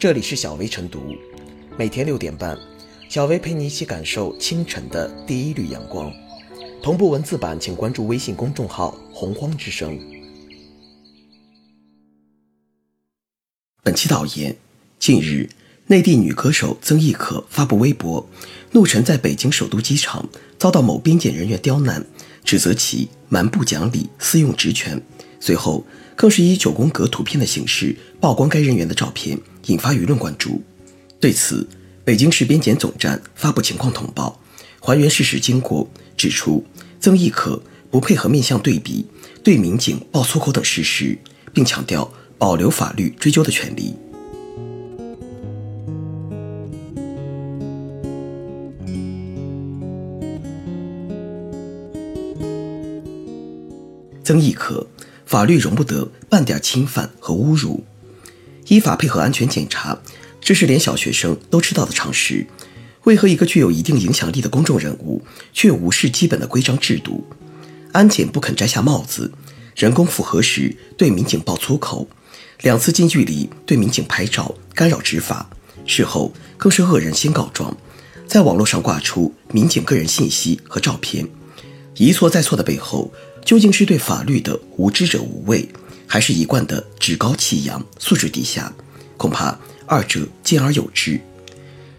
这里是小薇晨读，每天六点半，小薇陪你一起感受清晨的第一缕阳光。同步文字版，请关注微信公众号“洪荒之声”。本期导言：近日，内地女歌手曾轶可发布微博，怒称在北京首都机场遭到某边检人员刁难，指责其蛮不讲理、私用职权。随后，更是以九宫格图片的形式曝光该人员的照片，引发舆论关注。对此，北京市边检总站发布情况通报，还原事实经过，指出曾轶可不配合面相对比、对民警爆粗口等事实，并强调保留法律追究的权利。曾轶可。法律容不得半点侵犯和侮辱，依法配合安全检查，这是连小学生都知道的常识。为何一个具有一定影响力的公众人物却无视基本的规章制度？安检不肯摘下帽子，人工复核时对民警爆粗口，两次近距离对民警拍照干扰执法，事后更是恶人先告状，在网络上挂出民警个人信息和照片，一错再错的背后。究竟是对法律的无知者无畏，还是一贯的趾高气扬、素质低下？恐怕二者兼而有之。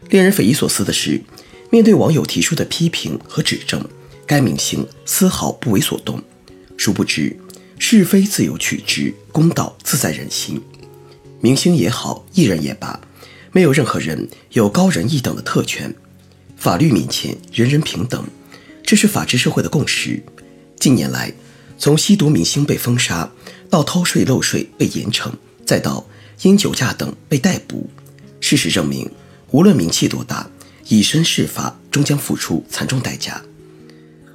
令人匪夷所思的是，面对网友提出的批评和指正，该明星丝毫不为所动。殊不知，是非自有取之，公道自在人心。明星也好，艺人也罢，没有任何人有高人一等的特权。法律面前，人人平等，这是法治社会的共识。近年来，从吸毒明星被封杀，到偷税漏税被严惩，再到因酒驾等被逮捕，事实证明，无论名气多大，以身试法终将付出惨重代价。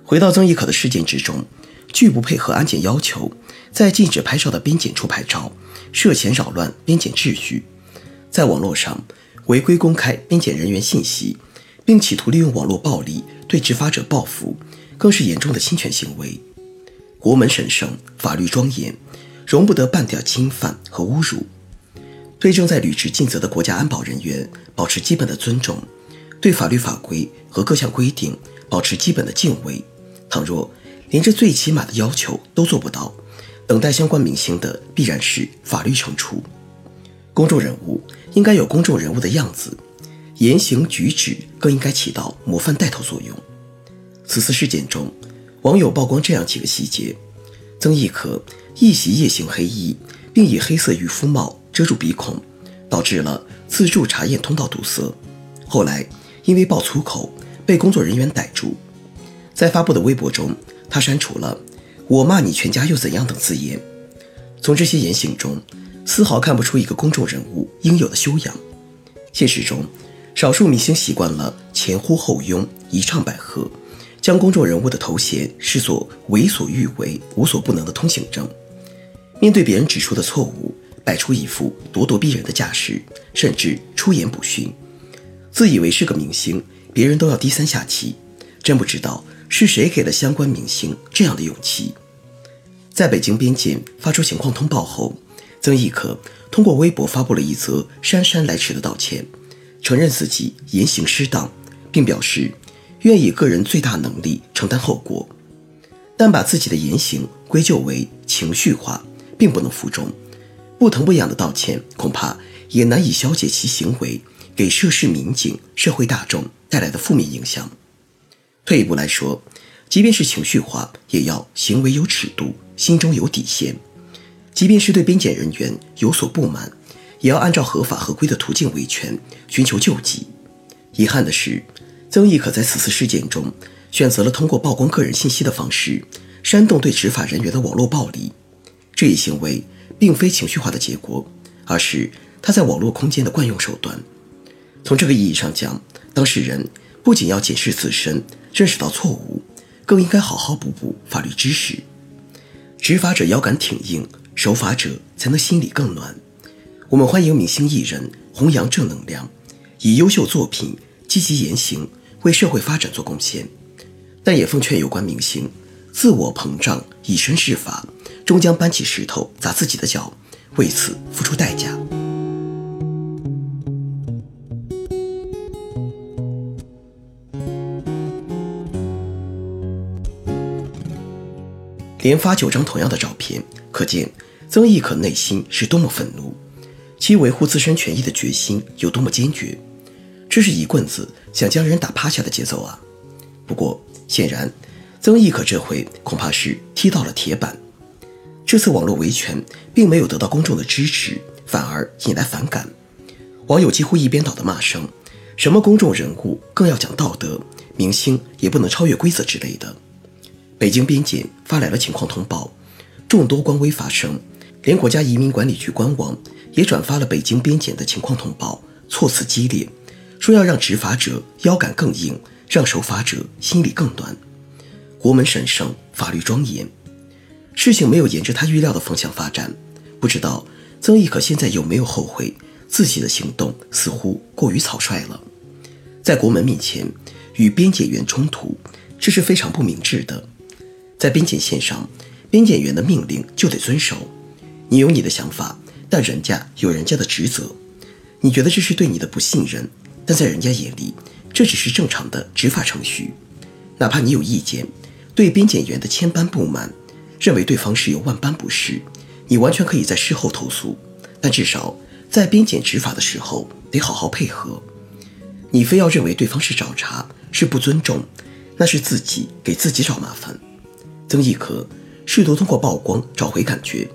回到曾轶可的事件之中，拒不配合安检要求，在禁止拍照的边检处拍照，涉嫌扰乱边检秩序，在网络上违规公开边检人员信息，并企图利用网络暴力对执法者报复。更是严重的侵权行为。国门神圣，法律庄严，容不得半点侵犯和侮辱。对正在履职尽责的国家安保人员保持基本的尊重，对法律法规和各项规定保持基本的敬畏。倘若连这最起码的要求都做不到，等待相关明星的必然是法律惩处。公众人物应该有公众人物的样子，言行举止更应该起到模范带头作用。此次事件中，网友曝光这样几个细节：曾轶可一袭夜行黑衣，并以黑色渔夫帽遮住鼻孔，导致了自助查验通道堵塞。后来因为爆粗口被工作人员逮住，在发布的微博中，他删除了“我骂你全家又怎样”等字眼。从这些言行中，丝毫看不出一个公众人物应有的修养。现实中，少数明星习惯了前呼后拥，一唱百和。将公众人物的头衔视作为所欲为、无所不能的通行证，面对别人指出的错误，摆出一副咄咄逼人的架势，甚至出言不逊，自以为是个明星，别人都要低三下气。真不知道是谁给了相关明星这样的勇气。在北京边检发出情况通报后，曾轶可通过微博发布了一则姗姗来迟的道歉，承认自己言行失当，并表示。愿以个人最大能力承担后果，但把自己的言行归咎为情绪化，并不能服众。不疼不痒的道歉，恐怕也难以消解其行为给涉事民警、社会大众带来的负面影响。退一步来说，即便是情绪化，也要行为有尺度，心中有底线。即便是对边检人员有所不满，也要按照合法合规的途径维权，寻求救济。遗憾的是。曾轶可在此次事件中选择了通过曝光个人信息的方式煽动对执法人员的网络暴力，这一行为并非情绪化的结果，而是他在网络空间的惯用手段。从这个意义上讲，当事人不仅要检视自身，认识到错误，更应该好好补补法律知识。执法者腰杆挺硬，守法者才能心里更暖。我们欢迎明星艺人弘扬正能量，以优秀作品。积极言行为社会发展做贡献但也奉劝有关明星自我膨胀以身试法终将搬起石头砸自己的脚为此付出代价。连发九张同样的照片可见曾轶可内心是多么愤怒其维护自身权益的决心有多么坚决。这是一棍子想将人打趴下的节奏啊！不过显然，曾轶可这回恐怕是踢到了铁板。这次网络维权并没有得到公众的支持，反而引来反感。网友几乎一边倒的骂声：“什么公众人物更要讲道德，明星也不能超越规则之类的。”北京边检发来了情况通报，众多官微发声，连国家移民管理局官网也转发了北京边检的情况通报，措辞激烈，说要让执法者腰杆更硬，让守法者心里更暖。国门神圣，法律庄严，事情没有沿着他预料的方向发展。不知道曾轶可现在有没有后悔自己的行动似乎过于草率了，在国门面前与边检员冲突，这是非常不明智的。在边检线上，边检员的命令就得遵守。你有你的想法，但人家有人家的职责。你觉得这是对你的不信任，但在人家眼里，这只是正常的执法程序。哪怕你有意见，对边检员的千般不满，认为对方是有万般不是，你完全可以在事后投诉。但至少在边检执法的时候，得好好配合。你非要认为对方是找茬，是不尊重，那是自己给自己找麻烦。曾轶可试图通过曝光找回感觉，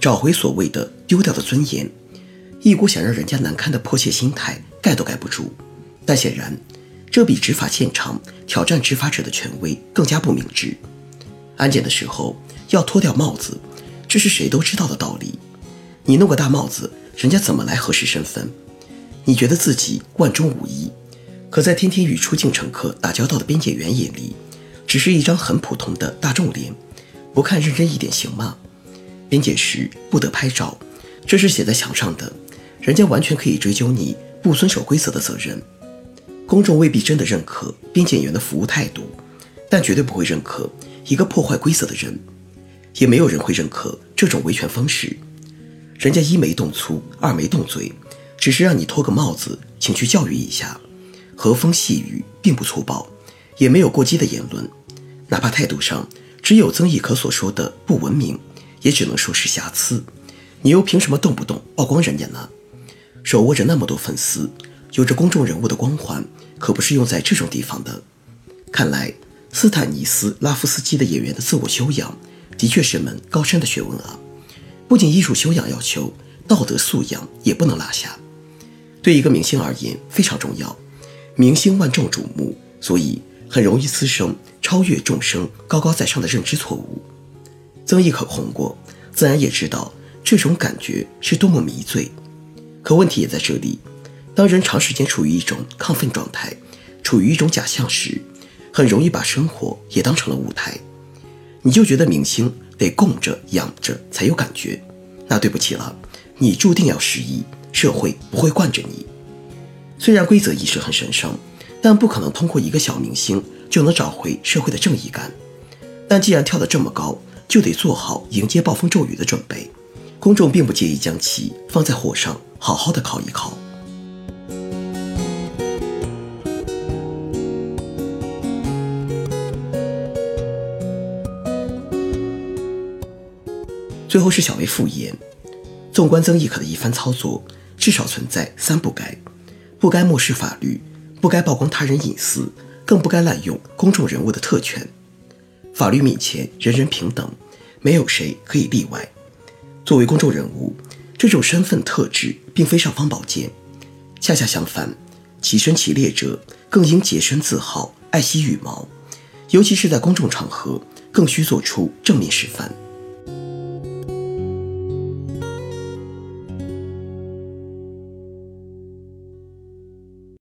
找回所谓的丢掉的尊严，一股想让人家难堪的迫切心态，盖都盖不住。但显然，这比执法现场挑战执法者的权威更加不明智。安检的时候要脱掉帽子，这是谁都知道的道理。你弄个大帽子，人家怎么来核实身份？你觉得自己万中无一，可在天天与出境乘客打交道的边检员眼里。只是一张很普通的大众脸，不看认真一点行吗？边检时不得拍照，这是写在墙上的，人家完全可以追究你不遵守规则的责任。公众未必真的认可边检员的服务态度，但绝对不会认可一个破坏规则的人，也没有人会认可这种维权方式。人家一没动粗，二没动嘴，只是让你脱个帽子，请去教育一下，和风细雨，并不粗暴，也没有过激的言论。哪怕态度上只有曾轶可所说的不文明，也只能说是瑕疵。你又凭什么动不动曝光人家呢？手握着那么多粉丝，有着公众人物的光环，可不是用在这种地方的。看来斯坦尼斯拉夫斯基的演员的自我修养，的确是门高深的学问啊！不仅艺术修养要求，道德素养也不能落下。对一个明星而言非常重要，明星万众瞩目，所以。很容易滋生超越众生、高高在上的认知错误。曾轶可红过，自然也知道这种感觉是多么迷醉。可问题也在这里：当人长时间处于一种亢奋状态，处于一种假象时，很容易把生活也当成了舞台。你就觉得明星得供着养着才有感觉，那对不起了，你注定要失忆，社会不会惯着你。虽然规则意识很神圣。但不可能通过一个小明星就能找回社会的正义感。但既然跳得这么高，就得做好迎接暴风骤雨的准备。公众并不介意将其放在火上好好的考一考。最后是小薇复言，纵观曾轶可的一番操作，至少存在三不该：不该漠视法律。不该曝光他人隐私，更不该滥用公众人物的特权。法律面前人人平等，没有谁可以例外。作为公众人物，这种身份特质并非尚方宝剑，恰恰相反，其身其列者更应洁身自好，爱惜羽毛，尤其是在公众场合，更需做出正面示范。